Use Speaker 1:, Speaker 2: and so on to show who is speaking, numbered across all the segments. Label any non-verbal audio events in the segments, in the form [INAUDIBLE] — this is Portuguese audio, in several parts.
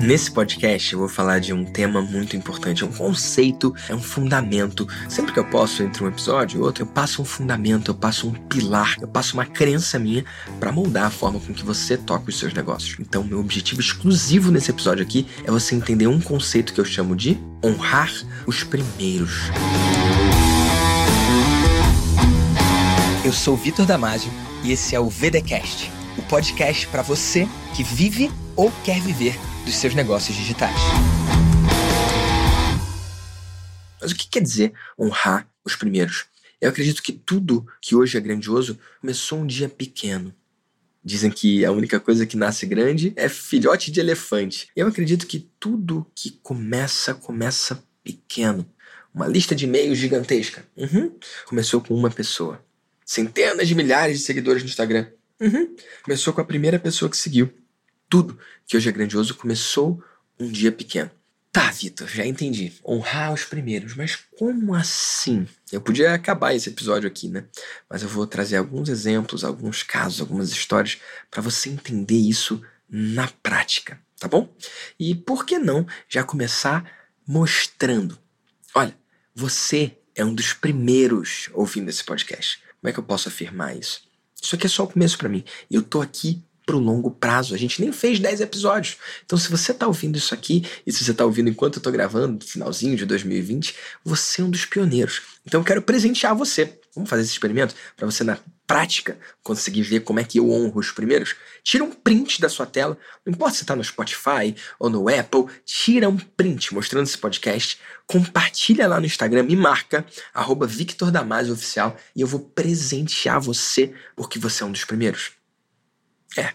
Speaker 1: Nesse podcast eu vou falar de um tema muito importante, é um conceito, é um fundamento. Sempre que eu posso, entre um episódio e outro, eu passo um fundamento, eu passo um pilar, eu passo uma crença minha para moldar a forma com que você toca os seus negócios. Então, meu objetivo exclusivo nesse episódio aqui é você entender um conceito que eu chamo de honrar os primeiros. Eu sou Vitor Damasio e esse é o VDcast, o podcast para você que vive ou quer viver dos seus negócios digitais. Mas o que quer dizer honrar os primeiros? Eu acredito que tudo que hoje é grandioso começou um dia pequeno. Dizem que a única coisa que nasce grande é filhote de elefante. Eu acredito que tudo que começa, começa pequeno. Uma lista de e-mails gigantesca. Uhum. Começou com uma pessoa. Centenas de milhares de seguidores no Instagram. Uhum. Começou com a primeira pessoa que seguiu tudo que hoje é grandioso começou um dia pequeno. Tá, Vitor, já entendi. Honrar os primeiros, mas como assim? Eu podia acabar esse episódio aqui, né? Mas eu vou trazer alguns exemplos, alguns casos, algumas histórias para você entender isso na prática, tá bom? E por que não já começar mostrando? Olha, você é um dos primeiros ouvindo esse podcast. Como é que eu posso afirmar isso? Isso aqui é só o começo para mim. Eu tô aqui para o longo prazo. A gente nem fez 10 episódios. Então, se você está ouvindo isso aqui, e se você está ouvindo enquanto eu estou gravando, finalzinho de 2020, você é um dos pioneiros. Então, eu quero presentear você. Vamos fazer esse experimento para você, na prática, conseguir ver como é que eu honro os primeiros? Tira um print da sua tela, não importa se está no Spotify ou no Apple, tira um print mostrando esse podcast, compartilha lá no Instagram, me marca, arroba Victor Damasio Oficial, e eu vou presentear você porque você é um dos primeiros. É,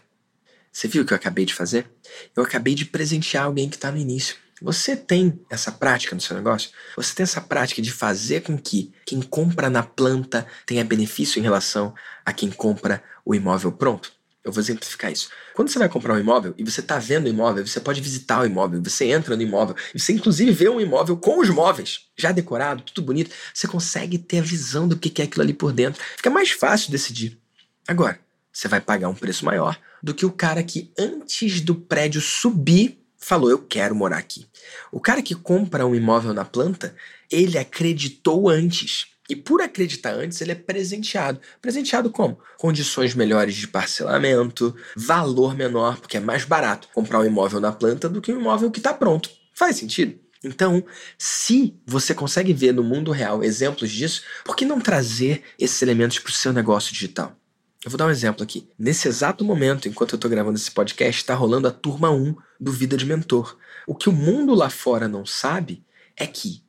Speaker 1: você viu o que eu acabei de fazer? Eu acabei de presentear alguém que está no início. Você tem essa prática no seu negócio? Você tem essa prática de fazer com que quem compra na planta tenha benefício em relação a quem compra o imóvel pronto? Eu vou exemplificar isso. Quando você vai comprar um imóvel e você está vendo o imóvel, você pode visitar o imóvel, você entra no imóvel você inclusive vê um imóvel com os móveis já decorado, tudo bonito. Você consegue ter a visão do que é aquilo ali por dentro. Fica mais fácil decidir. Agora, você vai pagar um preço maior do que o cara que antes do prédio subir falou eu quero morar aqui. O cara que compra um imóvel na planta, ele acreditou antes. E por acreditar antes, ele é presenteado. Presenteado como? Condições melhores de parcelamento, valor menor, porque é mais barato comprar um imóvel na planta do que um imóvel que está pronto. Faz sentido? Então, se você consegue ver no mundo real exemplos disso, por que não trazer esses elementos para o seu negócio digital? Eu vou dar um exemplo aqui. Nesse exato momento, enquanto eu estou gravando esse podcast, está rolando a turma 1 do Vida de Mentor. O que o mundo lá fora não sabe é que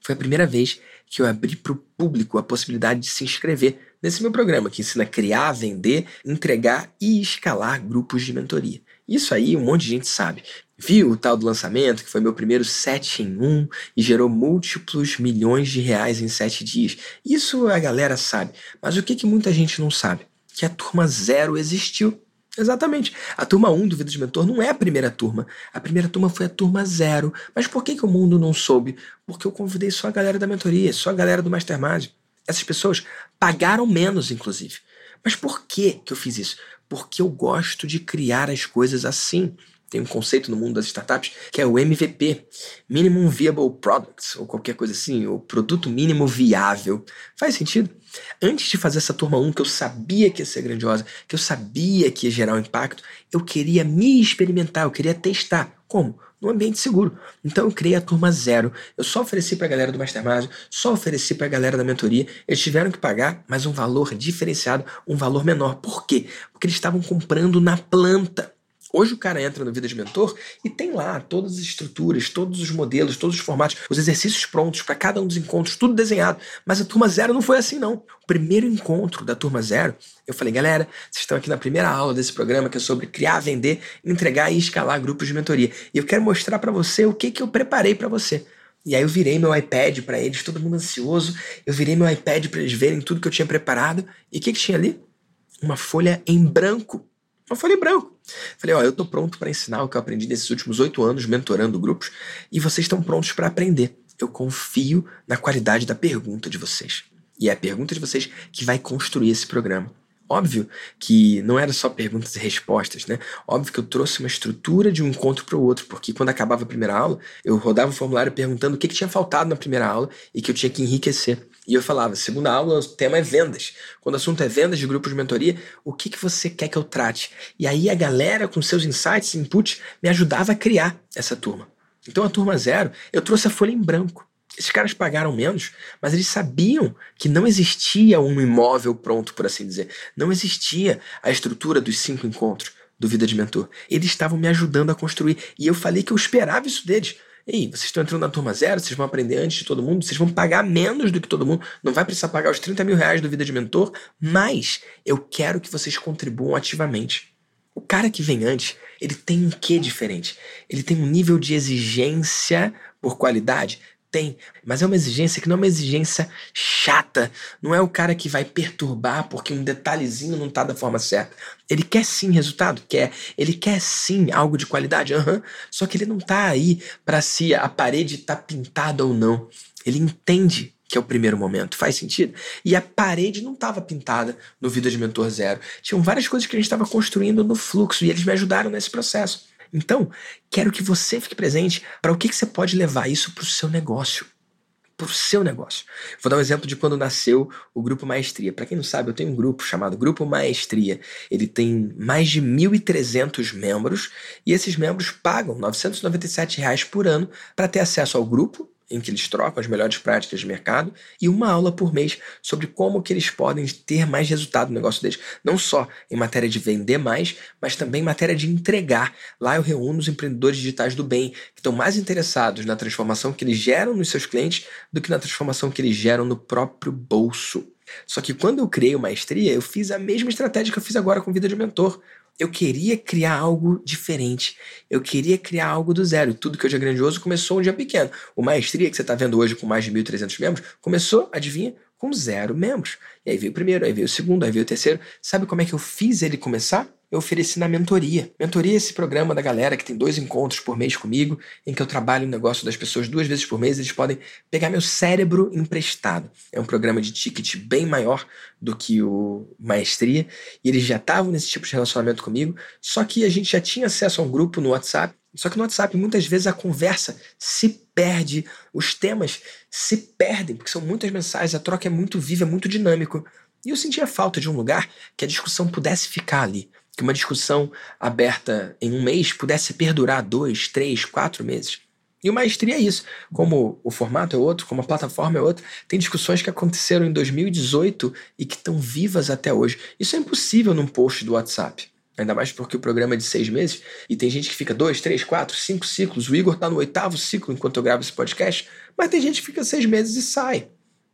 Speaker 1: foi a primeira vez que eu abri para o público a possibilidade de se inscrever nesse meu programa que ensina a criar, vender, entregar e escalar grupos de mentoria. Isso aí um monte de gente sabe. Viu o tal do lançamento, que foi meu primeiro 7 em 1 e gerou múltiplos milhões de reais em 7 dias. Isso a galera sabe. Mas o que, que muita gente não sabe? Que a turma zero existiu. Exatamente. A turma 1 um do Vida de Mentor não é a primeira turma. A primeira turma foi a turma zero. Mas por que, que o mundo não soube? Porque eu convidei só a galera da mentoria, só a galera do Mastermind. Essas pessoas pagaram menos, inclusive. Mas por que, que eu fiz isso? Porque eu gosto de criar as coisas assim. Tem um conceito no mundo das startups que é o MVP, Minimum Viable Products, ou qualquer coisa assim, o produto mínimo viável. Faz sentido? Antes de fazer essa turma 1, que eu sabia que ia ser grandiosa, que eu sabia que ia gerar um impacto, eu queria me experimentar, eu queria testar. Como? No ambiente seguro. Então eu criei a turma zero. Eu só ofereci para a galera do Mastermind, só ofereci para a galera da mentoria. Eles tiveram que pagar, mas um valor diferenciado, um valor menor. Por quê? Porque eles estavam comprando na planta. Hoje o cara entra no Vida de Mentor e tem lá todas as estruturas, todos os modelos, todos os formatos, os exercícios prontos para cada um dos encontros, tudo desenhado. Mas a turma zero não foi assim, não. O primeiro encontro da turma zero, eu falei, galera, vocês estão aqui na primeira aula desse programa que é sobre criar, vender, entregar e escalar grupos de mentoria. E eu quero mostrar para você o que, que eu preparei para você. E aí eu virei meu iPad para eles, todo mundo ansioso. Eu virei meu iPad para eles verem tudo que eu tinha preparado. E o que, que tinha ali? Uma folha em branco folha em branco. Falei, ó, eu tô pronto para ensinar o que eu aprendi nesses últimos oito anos mentorando grupos e vocês estão prontos para aprender. Eu confio na qualidade da pergunta de vocês. E é a pergunta de vocês que vai construir esse programa. Óbvio que não era só perguntas e respostas, né? Óbvio que eu trouxe uma estrutura de um encontro para o outro, porque quando acabava a primeira aula, eu rodava o formulário perguntando o que, que tinha faltado na primeira aula e que eu tinha que enriquecer. E eu falava, segunda aula, o tema é vendas. Quando o assunto é vendas de grupos de mentoria, o que, que você quer que eu trate? E aí a galera, com seus insights, inputs, me ajudava a criar essa turma. Então a turma zero, eu trouxe a folha em branco. Esses caras pagaram menos, mas eles sabiam que não existia um imóvel pronto, por assim dizer. Não existia a estrutura dos cinco encontros do Vida de Mentor. Eles estavam me ajudando a construir. E eu falei que eu esperava isso deles. Ei, vocês estão entrando na turma zero, vocês vão aprender antes de todo mundo, vocês vão pagar menos do que todo mundo, não vai precisar pagar os 30 mil reais do Vida de Mentor, mas eu quero que vocês contribuam ativamente. O cara que vem antes, ele tem um quê diferente? Ele tem um nível de exigência por qualidade tem, mas é uma exigência que não é uma exigência chata. Não é o cara que vai perturbar porque um detalhezinho não tá da forma certa. Ele quer sim resultado? Quer. Ele quer sim algo de qualidade? Uhum. Só que ele não tá aí para se a parede tá pintada ou não. Ele entende que é o primeiro momento. Faz sentido? E a parede não estava pintada no Vida de Mentor Zero. Tinham várias coisas que a gente estava construindo no fluxo e eles me ajudaram nesse processo. Então, quero que você fique presente para o que, que você pode levar isso para o seu negócio. Para o seu negócio. Vou dar um exemplo de quando nasceu o Grupo Maestria. Para quem não sabe, eu tenho um grupo chamado Grupo Maestria. Ele tem mais de 1.300 membros e esses membros pagam 997 reais por ano para ter acesso ao grupo em que eles trocam as melhores práticas de mercado e uma aula por mês sobre como que eles podem ter mais resultado no negócio deles, não só em matéria de vender mais, mas também em matéria de entregar. Lá eu reúno os empreendedores digitais do bem, que estão mais interessados na transformação que eles geram nos seus clientes do que na transformação que eles geram no próprio bolso. Só que quando eu criei o Maestria, eu fiz a mesma estratégia que eu fiz agora com Vida de Mentor eu queria criar algo diferente. Eu queria criar algo do zero. Tudo que hoje é grandioso começou um dia pequeno. O Maestria, que você está vendo hoje com mais de 1.300 membros, começou, adivinha, com zero membros. E aí veio o primeiro, aí veio o segundo, aí veio o terceiro. Sabe como é que eu fiz ele começar? eu ofereci na mentoria. Mentoria é esse programa da galera que tem dois encontros por mês comigo, em que eu trabalho o negócio das pessoas duas vezes por mês, eles podem pegar meu cérebro emprestado. É um programa de ticket bem maior do que o Maestria, e eles já estavam nesse tipo de relacionamento comigo, só que a gente já tinha acesso a um grupo no WhatsApp, só que no WhatsApp muitas vezes a conversa se perde, os temas se perdem, porque são muitas mensagens, a troca é muito viva, é muito dinâmico. E eu sentia falta de um lugar que a discussão pudesse ficar ali que uma discussão aberta em um mês pudesse perdurar dois, três, quatro meses. E o Maestria é isso. Como o formato é outro, como a plataforma é outra, tem discussões que aconteceram em 2018 e que estão vivas até hoje. Isso é impossível num post do WhatsApp. Ainda mais porque o programa é de seis meses e tem gente que fica dois, três, quatro, cinco ciclos. O Igor está no oitavo ciclo enquanto eu gravo esse podcast, mas tem gente que fica seis meses e sai.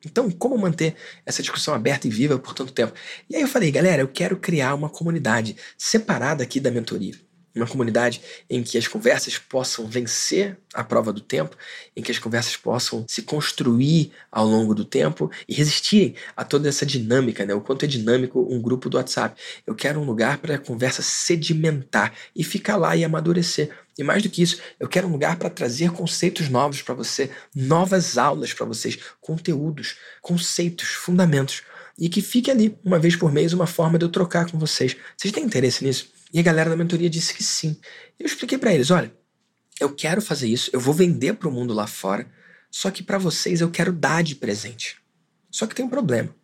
Speaker 1: Então, como manter essa discussão aberta e viva por tanto tempo? E aí eu falei, galera, eu quero criar uma comunidade separada aqui da mentoria. Uma comunidade em que as conversas possam vencer a prova do tempo, em que as conversas possam se construir ao longo do tempo e resistirem a toda essa dinâmica, né? O quanto é dinâmico um grupo do WhatsApp. Eu quero um lugar para a conversa sedimentar e ficar lá e amadurecer. E mais do que isso, eu quero um lugar para trazer conceitos novos para você, novas aulas para vocês, conteúdos, conceitos, fundamentos. E que fique ali, uma vez por mês, uma forma de eu trocar com vocês. Vocês têm interesse nisso? E a galera da mentoria disse que sim. E eu expliquei para eles: olha, eu quero fazer isso, eu vou vender para o mundo lá fora, só que para vocês eu quero dar de presente. Só que tem um problema.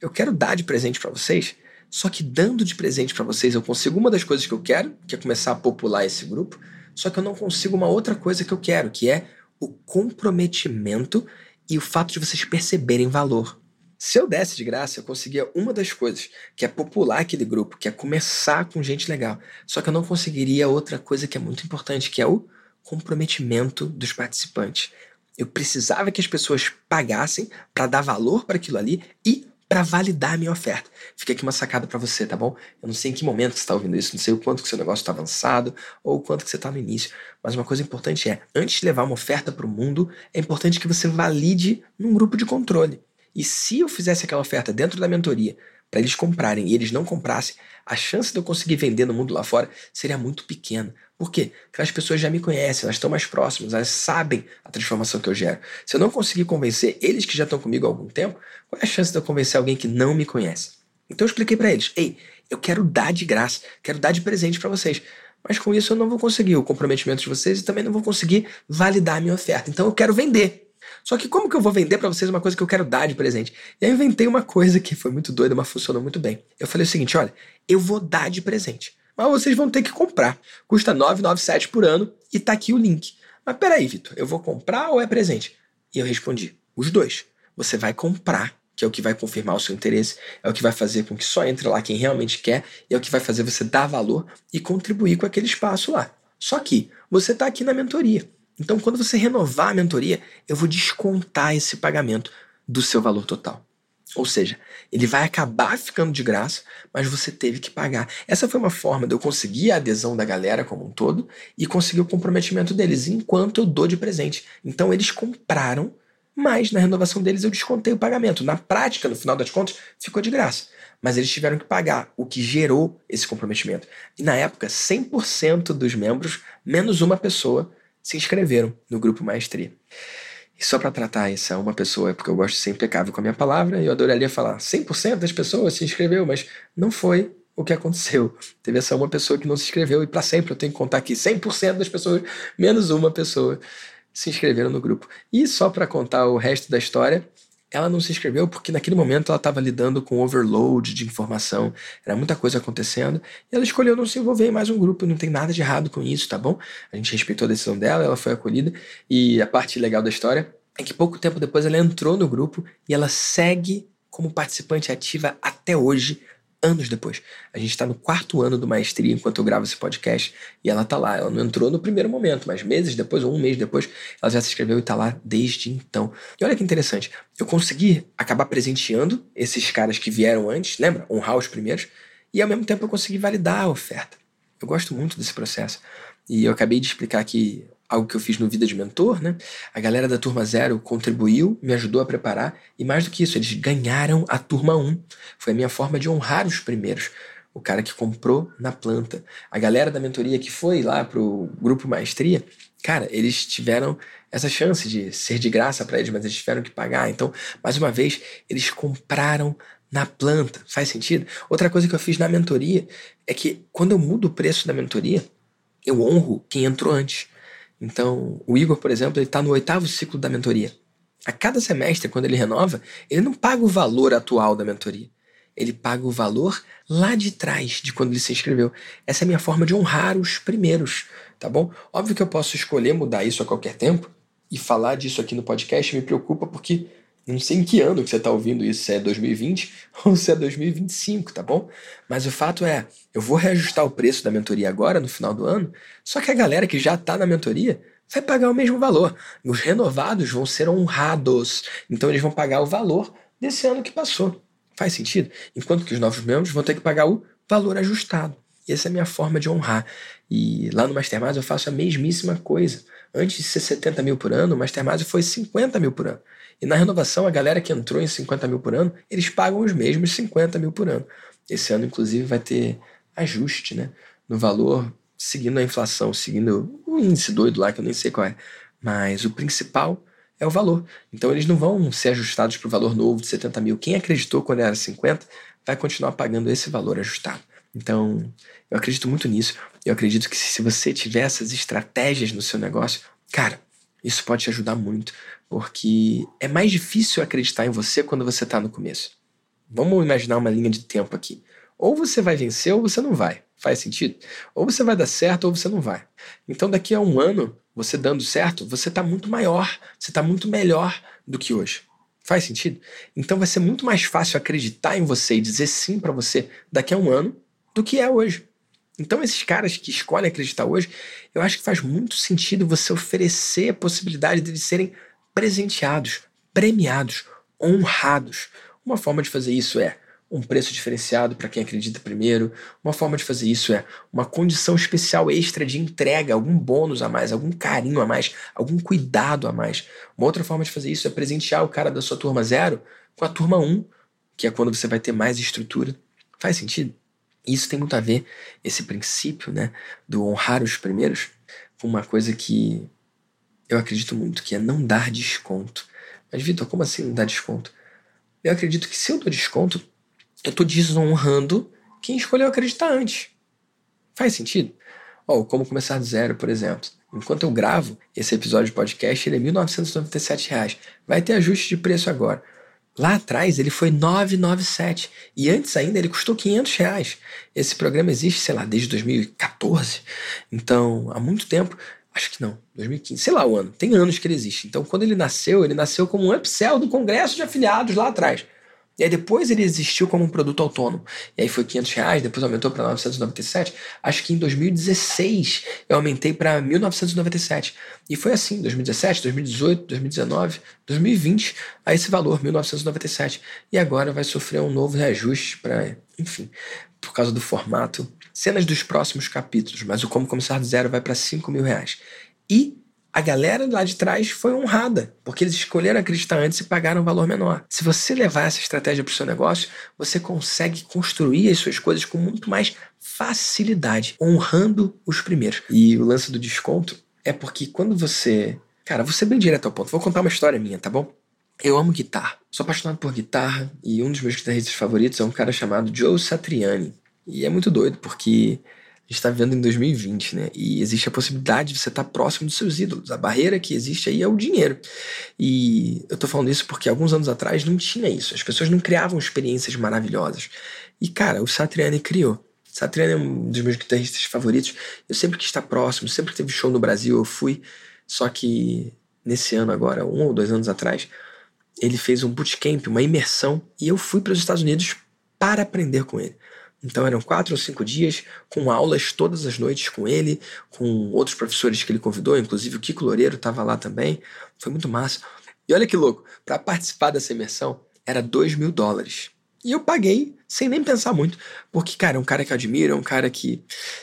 Speaker 1: Eu quero dar de presente para vocês, só que dando de presente para vocês eu consigo uma das coisas que eu quero, que é começar a popular esse grupo, só que eu não consigo uma outra coisa que eu quero, que é o comprometimento e o fato de vocês perceberem valor. Se eu desse de graça, eu conseguia uma das coisas, que é popular aquele grupo, que é começar com gente legal. Só que eu não conseguiria outra coisa que é muito importante, que é o comprometimento dos participantes. Eu precisava que as pessoas pagassem para dar valor para aquilo ali e para validar a minha oferta. Fica aqui uma sacada para você, tá bom? Eu não sei em que momento você está ouvindo isso, não sei o quanto que seu negócio está avançado ou o quanto que você está no início, mas uma coisa importante é, antes de levar uma oferta para o mundo, é importante que você valide num grupo de controle. E se eu fizesse aquela oferta dentro da mentoria para eles comprarem e eles não comprassem, a chance de eu conseguir vender no mundo lá fora seria muito pequena. Por quê? Porque as pessoas já me conhecem, elas estão mais próximas, elas sabem a transformação que eu gero. Se eu não conseguir convencer eles que já estão comigo há algum tempo, qual é a chance de eu convencer alguém que não me conhece? Então eu expliquei para eles: ei, eu quero dar de graça, quero dar de presente para vocês. Mas com isso eu não vou conseguir o comprometimento de vocês e também não vou conseguir validar a minha oferta. Então eu quero vender. Só que como que eu vou vender para vocês uma coisa que eu quero dar de presente? E aí eu inventei uma coisa que foi muito doida, mas funcionou muito bem. Eu falei o seguinte, olha, eu vou dar de presente, mas vocês vão ter que comprar. Custa 997 por ano e tá aqui o link. Mas peraí, Vitor, eu vou comprar ou é presente? E eu respondi, os dois. Você vai comprar que é o que vai confirmar o seu interesse, é o que vai fazer com que só entre lá quem realmente quer, e é o que vai fazer você dar valor e contribuir com aquele espaço lá. Só que você está aqui na mentoria. Então, quando você renovar a mentoria, eu vou descontar esse pagamento do seu valor total. Ou seja, ele vai acabar ficando de graça, mas você teve que pagar. Essa foi uma forma de eu conseguir a adesão da galera como um todo e conseguir o comprometimento deles enquanto eu dou de presente. Então, eles compraram mas na renovação deles eu descontei o pagamento. Na prática, no final das contas, ficou de graça. Mas eles tiveram que pagar, o que gerou esse comprometimento. E na época, 100% dos membros, menos uma pessoa, se inscreveram no grupo Maestria. E só para tratar essa uma pessoa, porque eu gosto de ser impecável com a minha palavra, eu adoraria falar 100% das pessoas se inscreveu, mas não foi o que aconteceu. Teve essa uma pessoa que não se inscreveu e para sempre eu tenho que contar aqui 100% das pessoas, menos uma pessoa se inscreveram no grupo. E só para contar o resto da história, ela não se inscreveu porque naquele momento ela estava lidando com overload de informação, era muita coisa acontecendo, e ela escolheu não se envolver em mais um grupo, não tem nada de errado com isso, tá bom? A gente respeitou a decisão dela, ela foi acolhida, e a parte legal da história é que pouco tempo depois ela entrou no grupo e ela segue como participante ativa até hoje, anos depois. A gente está no quarto ano do maestria enquanto eu gravo esse podcast e ela tá lá. Ela não entrou no primeiro momento, mas meses depois, ou um mês depois, ela já se inscreveu e tá lá desde então. E olha que interessante, eu consegui acabar presenteando esses caras que vieram antes, lembra? Honrar os primeiros, e ao mesmo tempo eu consegui validar a oferta. Eu gosto muito desse processo. E eu acabei de explicar aqui algo que eu fiz no Vida de Mentor, né? A galera da turma zero contribuiu, me ajudou a preparar, e mais do que isso, eles ganharam a turma 1. Foi a minha forma de honrar os primeiros. O cara que comprou na planta. A galera da mentoria que foi lá pro grupo Maestria, cara, eles tiveram essa chance de ser de graça para eles, mas eles tiveram que pagar. Então, mais uma vez, eles compraram na planta. Faz sentido? Outra coisa que eu fiz na mentoria é que quando eu mudo o preço da mentoria, eu honro quem entrou antes. Então, o Igor, por exemplo, ele está no oitavo ciclo da mentoria. A cada semestre, quando ele renova, ele não paga o valor atual da mentoria. Ele paga o valor lá de trás, de quando ele se inscreveu. Essa é a minha forma de honrar os primeiros, tá bom? Óbvio que eu posso escolher mudar isso a qualquer tempo e falar disso aqui no podcast me preocupa porque não sei em que ano que você está ouvindo isso, se é 2020 [LAUGHS] ou se é 2025, tá bom? Mas o fato é, eu vou reajustar o preço da mentoria agora, no final do ano, só que a galera que já está na mentoria vai pagar o mesmo valor. Os renovados vão ser honrados, então eles vão pagar o valor desse ano que passou. Faz sentido? Enquanto que os novos membros vão ter que pagar o valor ajustado. E essa é a minha forma de honrar. E lá no Mastermind eu faço a mesmíssima coisa. Antes de ser 70 mil por ano, o Mastermind foi 50 mil por ano. E na renovação, a galera que entrou em 50 mil por ano, eles pagam os mesmos 50 mil por ano. Esse ano, inclusive, vai ter ajuste né, no valor, seguindo a inflação, seguindo o índice doido lá, que eu nem sei qual é. Mas o principal é o valor. Então eles não vão ser ajustados para o valor novo de 70 mil. Quem acreditou quando era 50 vai continuar pagando esse valor ajustado. Então, eu acredito muito nisso. Eu acredito que se você tiver essas estratégias no seu negócio, cara, isso pode te ajudar muito, porque é mais difícil acreditar em você quando você está no começo. Vamos imaginar uma linha de tempo aqui. Ou você vai vencer ou você não vai. Faz sentido? Ou você vai dar certo ou você não vai. Então, daqui a um ano, você dando certo, você está muito maior, você está muito melhor do que hoje. Faz sentido? Então, vai ser muito mais fácil acreditar em você e dizer sim para você daqui a um ano do que é hoje. Então, esses caras que escolhem acreditar hoje, eu acho que faz muito sentido você oferecer a possibilidade de eles serem presenteados, premiados, honrados. Uma forma de fazer isso é um preço diferenciado para quem acredita primeiro. Uma forma de fazer isso é uma condição especial extra de entrega, algum bônus a mais, algum carinho a mais, algum cuidado a mais. Uma outra forma de fazer isso é presentear o cara da sua turma zero com a turma 1, um, que é quando você vai ter mais estrutura. Faz sentido? Isso tem muito a ver, esse princípio né, do honrar os primeiros, com uma coisa que eu acredito muito, que é não dar desconto. Mas, Vitor, como assim não dar desconto? Eu acredito que se eu dou desconto, eu tô desonrando quem escolheu acreditar antes. Faz sentido? Ó, oh, como começar do zero, por exemplo. Enquanto eu gravo esse episódio de podcast, ele é R$ 1.997. Vai ter ajuste de preço agora. Lá atrás ele foi 997 e antes ainda ele custou 500 reais. Esse programa existe, sei lá, desde 2014. Então, há muito tempo, acho que não, 2015, sei lá o ano, tem anos que ele existe. Então, quando ele nasceu, ele nasceu como um upsell do Congresso de Afiliados lá atrás. E aí depois ele existiu como um produto autônomo. E aí foi 500 reais, depois aumentou para 997. Acho que em 2016 eu aumentei para 1997. E foi assim, 2017, 2018, 2019, 2020, a esse valor, 1997. E agora vai sofrer um novo reajuste para, enfim, por causa do formato. Cenas dos próximos capítulos, mas o Como Começar do Zero vai para 5 mil reais. E a galera lá de trás foi honrada, porque eles escolheram acreditar antes e pagaram um valor menor. Se você levar essa estratégia para o seu negócio, você consegue construir as suas coisas com muito mais facilidade, honrando os primeiros. E o lance do desconto é porque quando você. Cara, vou ser bem direto ao ponto. Vou contar uma história minha, tá bom? Eu amo guitarra. Sou apaixonado por guitarra e um dos meus guitarristas favoritos é um cara chamado Joe Satriani. E é muito doido porque gente está vivendo em 2020, né? E existe a possibilidade de você estar tá próximo dos seus ídolos. A barreira que existe aí é o dinheiro. E eu tô falando isso porque alguns anos atrás não tinha isso. As pessoas não criavam experiências maravilhosas. E, cara, o Satriani criou. Satriani é um dos meus guitarristas favoritos. Eu sempre quis estar próximo, sempre que teve show no Brasil eu fui. Só que nesse ano agora, um ou dois anos atrás, ele fez um bootcamp, uma imersão, e eu fui para os Estados Unidos para aprender com ele. Então eram quatro ou cinco dias com aulas todas as noites com ele, com outros professores que ele convidou, inclusive o Kiko Loureiro estava lá também. Foi muito massa. E olha que louco, para participar dessa imersão era dois mil dólares. E eu paguei sem nem pensar muito, porque, cara, é um cara que eu admiro, é um cara que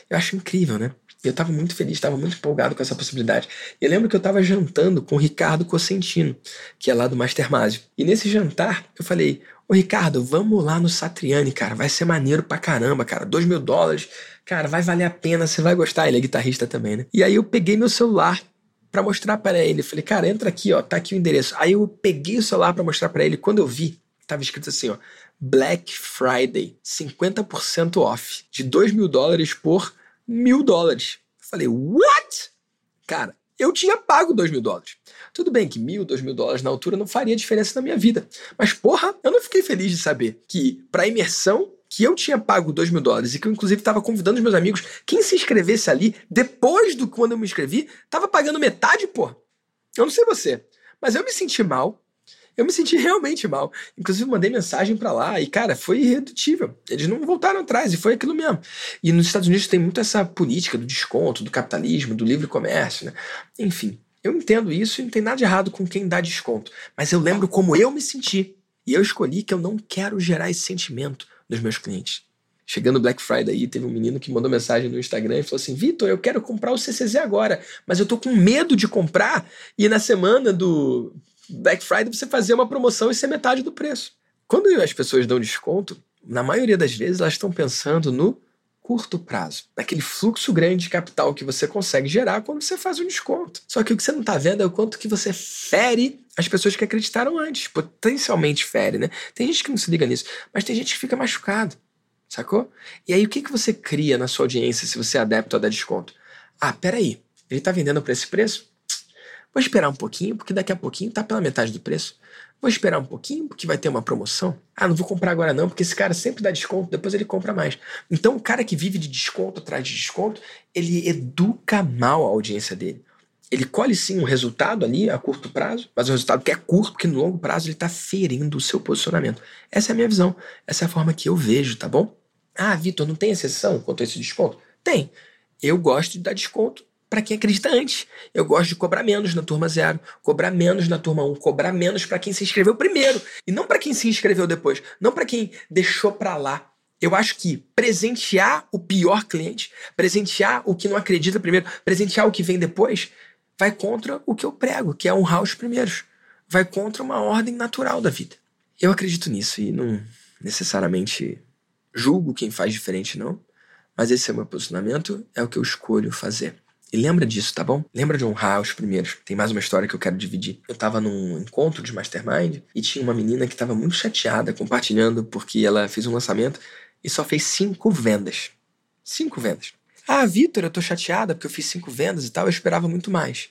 Speaker 1: eu acho incrível, né? Eu estava muito feliz, estava muito empolgado com essa possibilidade. E eu lembro que eu estava jantando com o Ricardo Cosentino, que é lá do Mastermásio. E nesse jantar, eu falei: Ô Ricardo, vamos lá no Satriani, cara. Vai ser maneiro pra caramba, cara. Dois mil dólares. Cara, vai valer a pena, você vai gostar. Ele é guitarrista também, né? E aí eu peguei meu celular para mostrar para ele. Falei, cara, entra aqui, ó, tá aqui o endereço. Aí eu peguei o celular para mostrar para ele. Quando eu vi, tava escrito assim, ó, Black Friday, 50% off, de dois mil dólares por mil dólares. Falei, what? Cara, eu tinha pago dois mil dólares. Tudo bem que mil, dois mil dólares na altura não faria diferença na minha vida. Mas, porra, eu não fiquei feliz de saber que, para imersão, que eu tinha pago dois mil dólares e que eu, inclusive, estava convidando os meus amigos, quem se inscrevesse ali, depois do quando eu me inscrevi, estava pagando metade, pô. Eu não sei você, mas eu me senti mal eu me senti realmente mal. Inclusive, mandei mensagem para lá e, cara, foi irredutível. Eles não voltaram atrás e foi aquilo mesmo. E nos Estados Unidos tem muito essa política do desconto, do capitalismo, do livre comércio, né? Enfim, eu entendo isso e não tem nada de errado com quem dá desconto. Mas eu lembro como eu me senti. E eu escolhi que eu não quero gerar esse sentimento nos meus clientes. Chegando Black Friday aí, teve um menino que mandou mensagem no Instagram e falou assim: Vitor, eu quero comprar o CCZ agora, mas eu tô com medo de comprar e na semana do Black Friday você fazer uma promoção e ser metade do preço. Quando as pessoas dão desconto, na maioria das vezes elas estão pensando no curto prazo, naquele fluxo grande de capital que você consegue gerar quando você faz um desconto. Só que o que você não está vendo é o quanto que você fere as pessoas que acreditaram antes, potencialmente fere, né? Tem gente que não se liga nisso, mas tem gente que fica machucado, sacou? E aí o que, que você cria na sua audiência se você é adepto a dar desconto? Ah, peraí, ele está vendendo por esse preço? Vou esperar um pouquinho, porque daqui a pouquinho tá pela metade do preço. Vou esperar um pouquinho, porque vai ter uma promoção. Ah, não vou comprar agora não, porque esse cara sempre dá desconto, depois ele compra mais. Então, o cara que vive de desconto atrás de desconto, ele educa mal a audiência dele. Ele colhe sim um resultado ali a curto prazo, mas um resultado que é curto, porque no longo prazo ele está ferindo o seu posicionamento. Essa é a minha visão, essa é a forma que eu vejo, tá bom? Ah, Vitor, não tem exceção quanto a esse desconto? Tem. Eu gosto de dar desconto para quem acredita antes. Eu gosto de cobrar menos na turma zero, cobrar menos na turma 1, um, cobrar menos para quem se inscreveu primeiro e não para quem se inscreveu depois, não para quem deixou para lá. Eu acho que presentear o pior cliente, presentear o que não acredita primeiro, presentear o que vem depois, vai contra o que eu prego, que é honrar os primeiros. Vai contra uma ordem natural da vida. Eu acredito nisso e não necessariamente julgo quem faz diferente, não. Mas esse é o meu posicionamento, é o que eu escolho fazer. E lembra disso, tá bom? Lembra de honrar os primeiros. Tem mais uma história que eu quero dividir. Eu tava num encontro de mastermind e tinha uma menina que tava muito chateada compartilhando porque ela fez um lançamento e só fez cinco vendas. Cinco vendas. Ah, Vitor, eu tô chateada porque eu fiz cinco vendas e tal, eu esperava muito mais.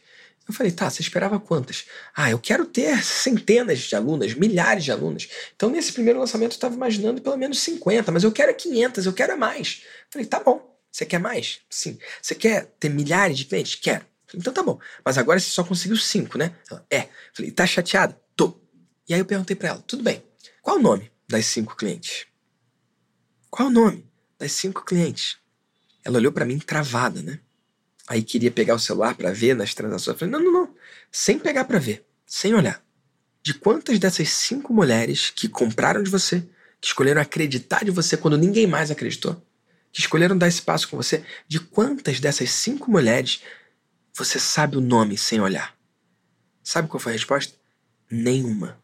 Speaker 1: Eu falei, tá, você esperava quantas? Ah, eu quero ter centenas de alunas, milhares de alunas. Então, nesse primeiro lançamento, eu estava imaginando pelo menos 50, mas eu quero 500, eu quero mais. Eu falei, tá bom, você quer mais? Sim. Você quer ter milhares de clientes? Quero. Então tá bom. Mas agora você só conseguiu cinco, né? Ela, é. Falei, tá chateada? Tô. E aí eu perguntei para ela, tudo bem. Qual o nome das cinco clientes? Qual o nome das cinco clientes? Ela olhou para mim travada, né? Aí queria pegar o celular para ver nas transações. Eu falei, não, não, não. Sem pegar para ver. Sem olhar. De quantas dessas cinco mulheres que compraram de você, que escolheram acreditar de você quando ninguém mais acreditou, que escolheram dar esse passo com você, de quantas dessas cinco mulheres você sabe o nome sem olhar? Sabe qual foi a resposta? Nenhuma.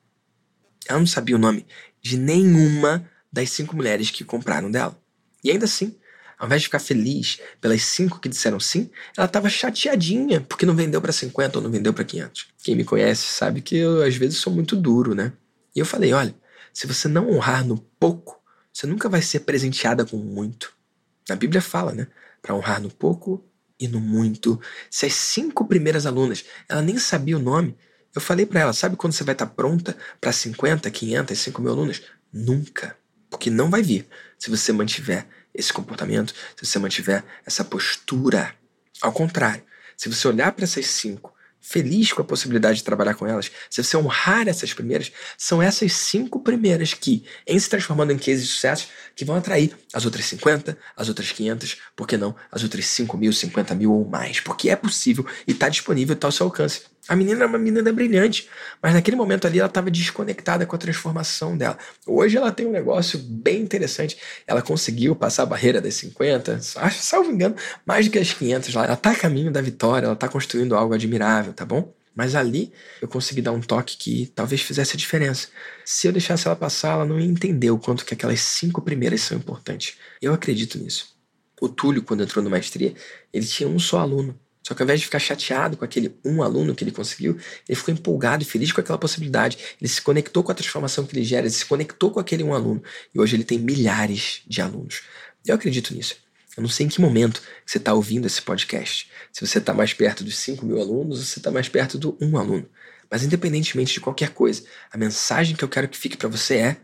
Speaker 1: Ela não sabia o nome de nenhuma das cinco mulheres que compraram dela. E ainda assim, ao invés de ficar feliz pelas cinco que disseram sim, ela estava chateadinha porque não vendeu para 50 ou não vendeu para 500. Quem me conhece sabe que eu às vezes sou muito duro, né? E eu falei: olha, se você não honrar no pouco, você nunca vai ser presenteada com muito. A Bíblia fala, né? Para honrar no pouco e no muito. Se as cinco primeiras alunas, ela nem sabia o nome, eu falei para ela: sabe quando você vai estar tá pronta para 50, 500, 5 mil alunos? Nunca. Porque não vai vir se você mantiver esse comportamento, se você mantiver essa postura. Ao contrário, se você olhar para essas cinco feliz com a possibilidade de trabalhar com elas, se você honrar essas primeiras, são essas cinco primeiras que, em se transformando em cases de sucesso, que vão atrair as outras 50, as outras 500, por que não as outras 5 mil, 50 mil ou mais, porque é possível e está disponível está ao seu alcance. A menina é uma menina brilhante, mas naquele momento ali ela estava desconectada com a transformação dela. Hoje ela tem um negócio bem interessante. Ela conseguiu passar a barreira das 50, acho, salvo engano, mais do que as 500 lá. Ela está a caminho da vitória, ela está construindo algo admirável, tá bom? Mas ali eu consegui dar um toque que talvez fizesse a diferença. Se eu deixasse ela passar, ela não ia entender o quanto que aquelas cinco primeiras são importantes. Eu acredito nisso. O Túlio, quando entrou no maestria, ele tinha um só aluno. Só que ao invés de ficar chateado com aquele um aluno que ele conseguiu, ele ficou empolgado e feliz com aquela possibilidade. Ele se conectou com a transformação que ele gera, ele se conectou com aquele um aluno. E hoje ele tem milhares de alunos. Eu acredito nisso. Eu não sei em que momento você está ouvindo esse podcast. Se você está mais perto dos 5 mil alunos ou se você está mais perto do um aluno. Mas independentemente de qualquer coisa, a mensagem que eu quero que fique para você é: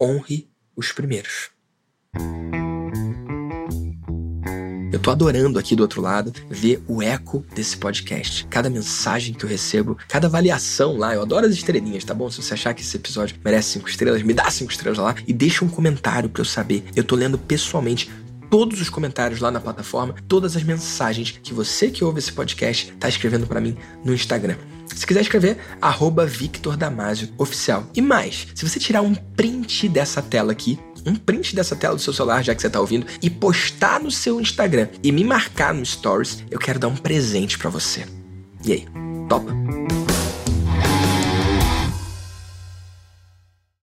Speaker 1: honre os primeiros. Eu tô adorando aqui do outro lado ver o eco desse podcast. Cada mensagem que eu recebo, cada avaliação lá, eu adoro as estrelinhas, tá bom? Se você achar que esse episódio merece cinco estrelas, me dá cinco estrelas lá e deixa um comentário para eu saber. Eu tô lendo pessoalmente todos os comentários lá na plataforma, todas as mensagens que você que ouve esse podcast tá escrevendo para mim no Instagram. Se quiser escrever, arroba Victor Damasio Oficial. E mais, se você tirar um print dessa tela aqui, um print dessa tela do seu celular, já que você está ouvindo, e postar no seu Instagram e me marcar no Stories, eu quero dar um presente para você. E aí, topa?